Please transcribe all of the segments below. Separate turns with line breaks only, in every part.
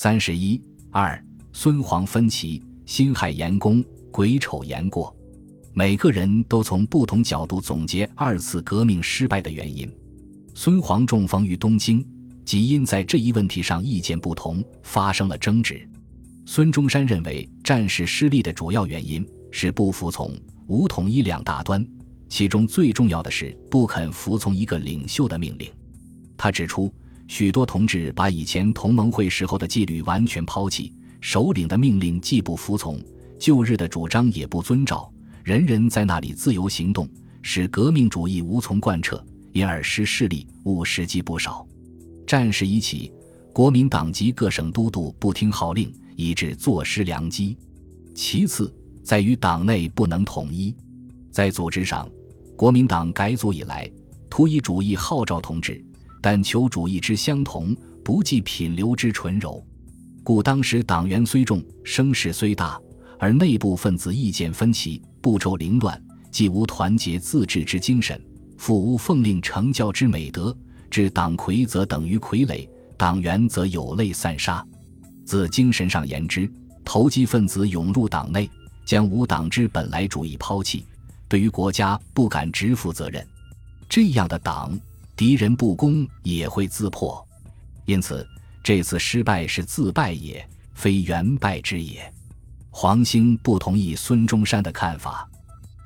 三十一二，孙黄分歧，辛亥严功，癸丑严过。每个人都从不同角度总结二次革命失败的原因。孙黄中风于东京，即因在这一问题上意见不同，发生了争执。孙中山认为战事失利的主要原因是不服从、无统一两大端，其中最重要的是不肯服从一个领袖的命令。他指出。许多同志把以前同盟会时候的纪律完全抛弃，首领的命令既不服从，旧日的主张也不遵照，人人在那里自由行动，使革命主义无从贯彻，因而失势力，误时机不少。战事已起，国民党及各省都督不听号令，以致坐失良机。其次在于党内不能统一，在组织上，国民党改组以来，图以主义号召同志。但求主义之相同，不计品流之纯柔，故当时党员虽众，声势虽大，而内部分子意见分歧，步骤凌乱，既无团结自治之精神，复无奉令成教之美德，至党魁则等于傀儡，党员则有类散沙。自精神上言之，投机分子涌入党内，将无党之本来主义抛弃，对于国家不敢直负责任，这样的党。敌人不攻也会自破，因此这次失败是自败也，非元败之也。黄兴不同意孙中山的看法，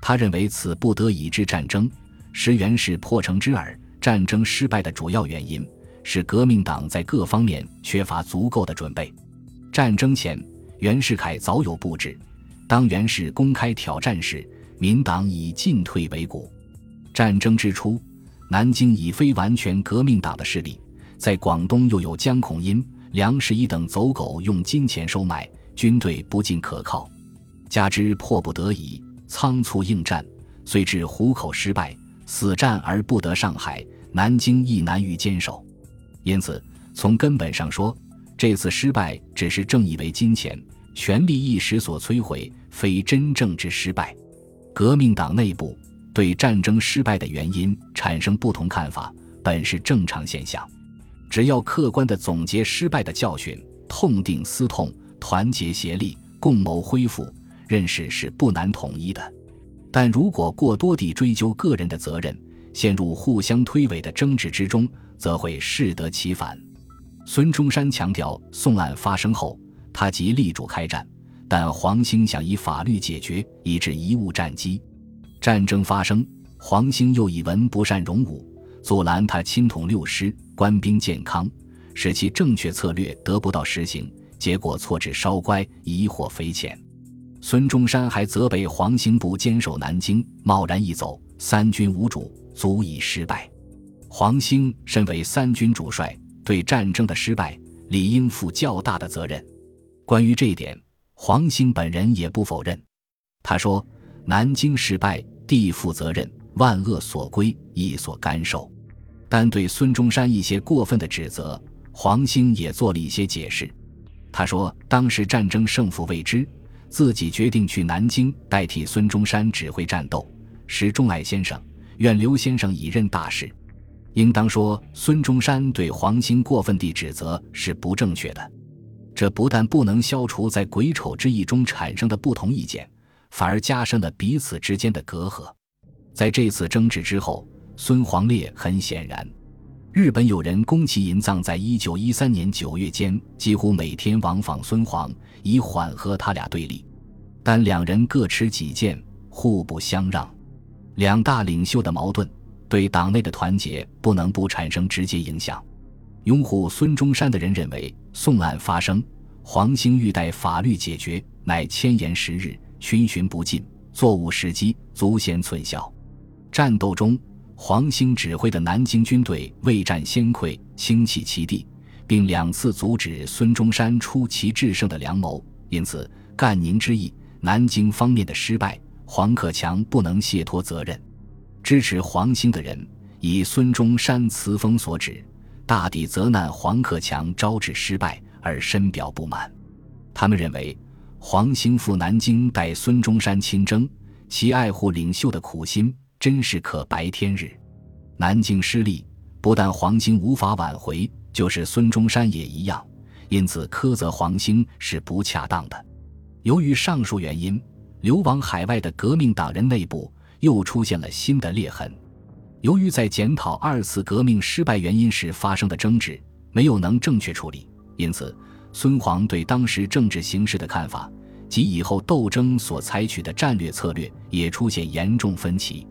他认为此不得已之战争，实原是破城之耳。战争失败的主要原因是革命党在各方面缺乏足够的准备。战争前，袁世凯早有布置，当袁世公开挑战时，民党已进退维谷。战争之初。南京已非完全革命党的势力，在广东又有江孔殷、梁士一等走狗用金钱收买，军队不尽可靠，加之迫不得已仓促应战，遂至虎口失败，死战而不得上海，南京亦难于坚守。因此，从根本上说，这次失败只是正义为金钱、权力一时所摧毁，非真正之失败。革命党内部。对战争失败的原因产生不同看法，本是正常现象。只要客观地总结失败的教训，痛定思痛，团结协力，共谋恢复，认识是不难统一的。但如果过多地追究个人的责任，陷入互相推诿的争执之中，则会适得其反。孙中山强调，宋案发生后，他即力主开战，但黄兴想以法律解决，以致贻误战机。战争发生，黄兴又以文不善容武，阻拦他亲统六师，官兵健康，使其正确策略得不到实行，结果错置稍乖，疑惑匪浅。孙中山还责备黄兴不坚守南京，贸然一走，三军无主，足以失败。黄兴身为三军主帅，对战争的失败理应负较大的责任。关于这一点，黄兴本人也不否认。他说：“南京失败。”地负责任，万恶所归，亦所甘受。但对孙中山一些过分的指责，黄兴也做了一些解释。他说，当时战争胜负未知，自己决定去南京代替孙中山指挥战斗。时钟爱先生愿刘先生已任大事，应当说孙中山对黄兴过分地指责是不正确的。这不但不能消除在癸丑之役中产生的不同意见。反而加深了彼此之间的隔阂。在这次争执之后，孙黄烈很显然，日本友人宫崎银藏在一九一三年九月间几乎每天往访孙黄，以缓和他俩对立。但两人各持己见，互不相让。两大领袖的矛盾对党内的团结不能不产生直接影响。拥护孙中山的人认为，宋案发生，黄兴欲待法律解决，乃千言时日。循循不尽，作误时机，足显寸效。战斗中，黄兴指挥的南京军队未战先溃，轻弃其地，并两次阻止孙中山出奇制胜的良谋。因此，赣宁之役，南京方面的失败，黄克强不能卸脱责任。支持黄兴的人以孙中山词风所指，大抵责难黄克强招致失败而深表不满。他们认为。黄兴赴南京代孙中山亲征，其爱护领袖的苦心真是可白天日。南京失利，不但黄兴无法挽回，就是孙中山也一样，因此苛责黄兴是不恰当的。由于上述原因，流亡海外的革命党人内部又出现了新的裂痕。由于在检讨二次革命失败原因时发生的争执没有能正确处理，因此孙黄对当时政治形势的看法及以后斗争所采取的战略策略也出现严重分歧。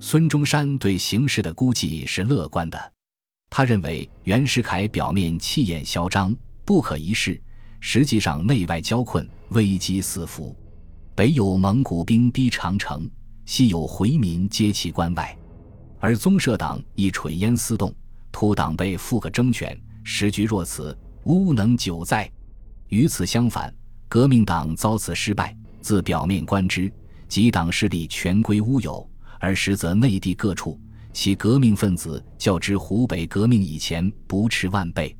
孙中山对形势的估计是乐观的，他认为袁世凯表面气焰嚣张、不可一世，实际上内外交困、危机四伏。北有蒙古兵逼长城，西有回民接其关外，而宗社党亦蠢烟四动，图党被复个争权，时局若此，乌能久在。与此相反，革命党遭此失败，自表面观之，即党势力全归乌有。而实则内地各处其革命分子较之湖北革命以前不迟万倍，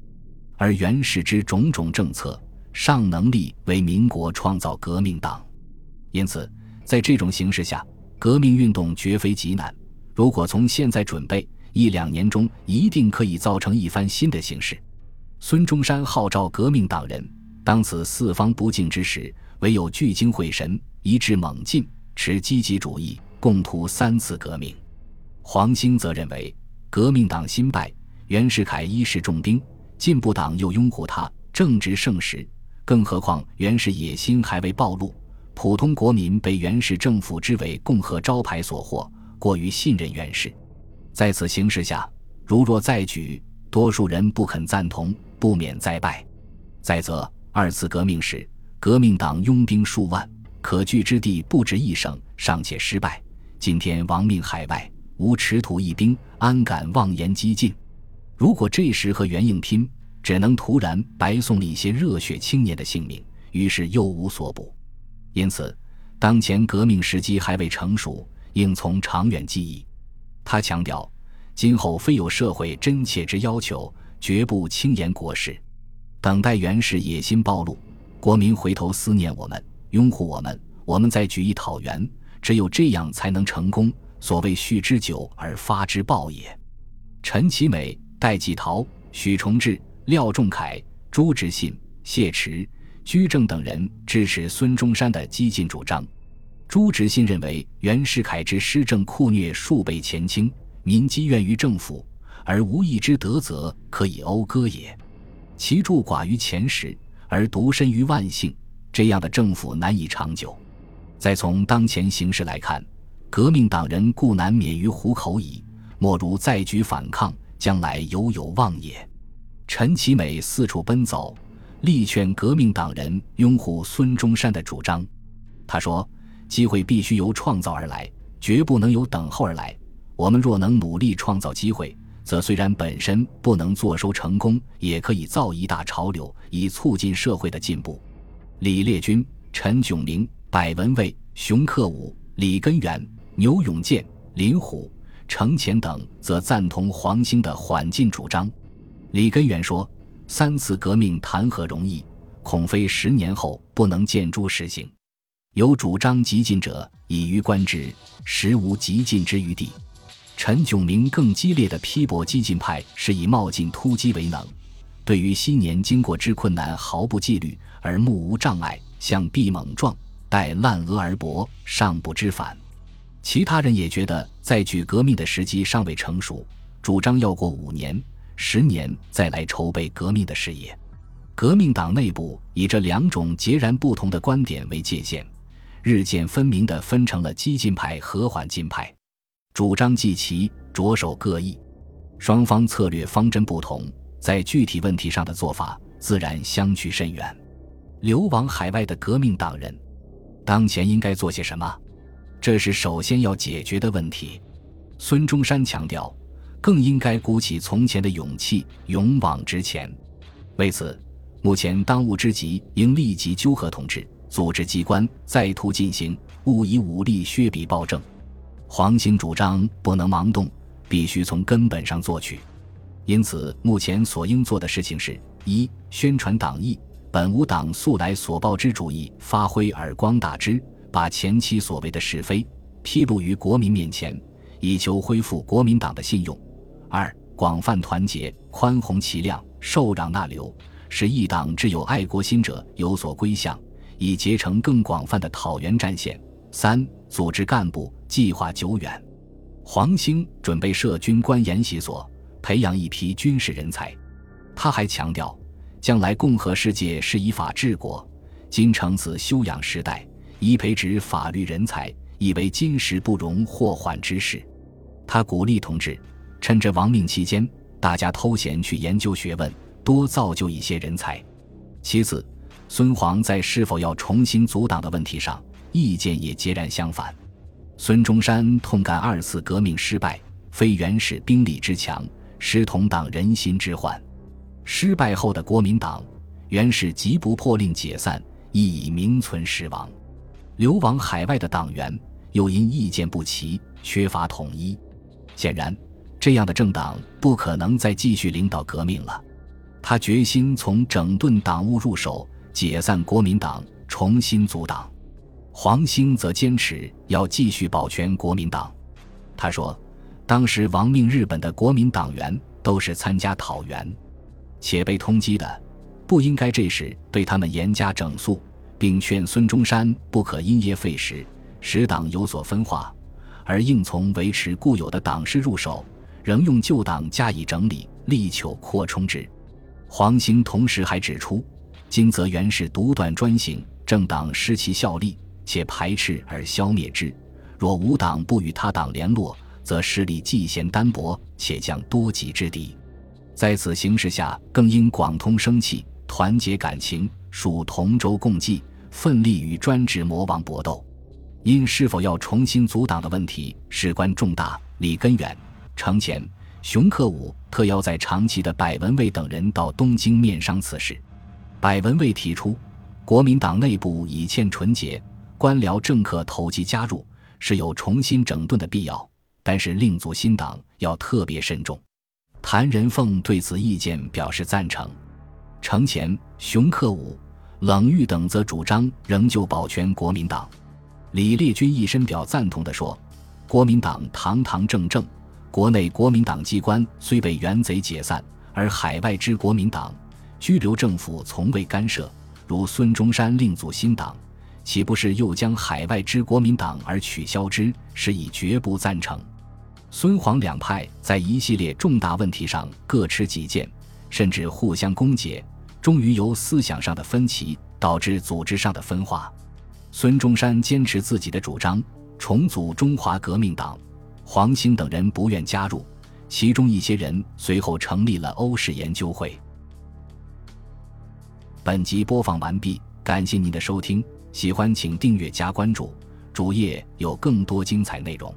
而袁氏之种种政策尚能力为民国创造革命党，因此在这种形势下，革命运动绝非极难。如果从现在准备，一两年中一定可以造成一番新的形势。孙中山号召革命党人，当此四方不敬之时，唯有聚精会神，一致猛进，持积极主义。共图三次革命，黄兴则认为革命党新败，袁世凯一时重兵，进步党又拥护他，正值盛时。更何况袁氏野心还未暴露，普通国民被袁氏政府之为共和招牌所惑，过于信任袁氏。在此形势下，如若再举，多数人不肯赞同，不免再败。再则二次革命时，革命党拥兵数万，可据之地不止一省，尚且失败。今天亡命海外，无持土一兵，安敢妄言激进？如果这时和袁硬拼，只能徒然白送了一些热血青年的性命，于是又无所补。因此，当前革命时机还未成熟，应从长远计议。他强调，今后非有社会真切之要求，绝不轻言国事。等待袁氏野心暴露，国民回头思念我们，拥护我们，我们再举一讨袁。只有这样才能成功。所谓蓄之久而发之暴也。陈其美、戴季陶、许崇智、廖仲恺、朱执信、谢池、居正等人支持孙中山的激进主张。朱执信认为，袁世凯之施政酷虐数倍前清，民积怨于政府，而无一之德则可以讴歌也。其助寡于前时，而独身于万姓，这样的政府难以长久。再从当前形势来看，革命党人固难免于虎口矣，莫如再举反抗，将来犹有望也。陈其美四处奔走，力劝革命党人拥护孙中山的主张。他说：“机会必须由创造而来，绝不能由等候而来。我们若能努力创造机会，则虽然本身不能坐收成功，也可以造一大潮流，以促进社会的进步。”李烈钧、陈炯明。柏文蔚、熊克武、李根源、牛永健、林虎、程潜等则赞同黄兴的缓进主张。李根源说：“三次革命谈何容易？恐非十年后不能见诸实行。有主张极进者，以于观之，实无极进之余地。”陈炯明更激烈的批驳激进派是以冒进突击为能，对于昔年经过之困难毫不纪虑，而目无障碍，向必猛撞。待烂额而搏，尚不知反。其他人也觉得再举革命的时机尚未成熟，主张要过五年、十年再来筹备革命的事业。革命党内部以这两种截然不同的观点为界限，日渐分明地分成了激进派和缓进派，主张既齐，着手各异，双方策略方针不同，在具体问题上的做法自然相去甚远。流亡海外的革命党人。当前应该做些什么？这是首先要解决的问题。孙中山强调，更应该鼓起从前的勇气，勇往直前。为此，目前当务之急应立即纠合同志、组织机关，再图进行，勿以武力削彼暴政。黄兴主张不能盲动，必须从根本上做去。因此，目前所应做的事情是：一、宣传党意。本无党素来所抱之主义，发挥而光大之，把前期所谓的是非披露于国民面前，以求恢复国民党的信用。二、广泛团结，宽宏其量，受让纳流，使一党之有爱国心者有所归向，以结成更广泛的讨袁战线。三、组织干部，计划久远。黄兴准备设军官研习所，培养一批军事人才。他还强调，将来共和世界是以法治国，今承此修养时代，宜培植法律人才，以为今时不容祸患之事。他鼓励同志，趁着亡命期间，大家偷闲去研究学问，多造就一些人才。其次，孙黄在是否要重新阻挡的问题上，意见也截然相反。孙中山痛感二次革命失败，非原始兵力之强，实同党人心之患。失败后的国民党，原是急不迫令解散，亦已名存实亡。流亡海外的党员，又因意见不齐，缺乏统一。显然，这样的政党不可能再继续领导革命了。他决心从整顿党务入手，解散国民党，重新组党。黄兴则坚持要继续保全国民党。他说：“当时亡命日本的国民党员都是参加讨袁，且被通缉的，不应该这时对他们严加整肃，并劝孙中山不可因噎废食，使党有所分化。”而应从维持固有的党势入手，仍用旧党加以整理，力求扩充之。黄兴同时还指出，金泽原是独断专行，政党失其效力，且排斥而消灭之。若无党不与他党联络，则势力既嫌单薄，且将多极之敌。在此形势下，更应广通生气，团结感情，属同舟共济，奋力与专制魔王搏斗。因是否要重新组党的问题事关重大，李根源、程潜、熊克武特邀在长崎的百文蔚等人到东京面商此事。百文蔚提出，国民党内部已欠纯洁，官僚政客投机加入，是有重新整顿的必要。但是另组新党要特别慎重。谭仁凤对此意见表示赞成。程潜、熊克武、冷玉等则主张仍旧保全国民党。李烈钧一深表赞同地说：“国民党堂堂正正，国内国民党机关虽被元贼解散，而海外之国民党拘留政府从未干涉。如孙中山另组新党，岂不是又将海外之国民党而取消之？是以绝不赞成。”孙黄两派在一系列重大问题上各持己见，甚至互相攻讦，终于由思想上的分歧导致组织上的分化。孙中山坚持自己的主张，重组中华革命党，黄兴等人不愿加入，其中一些人随后成立了欧式研究会。本集播放完毕，感谢您的收听，喜欢请订阅加关注，主页有更多精彩内容。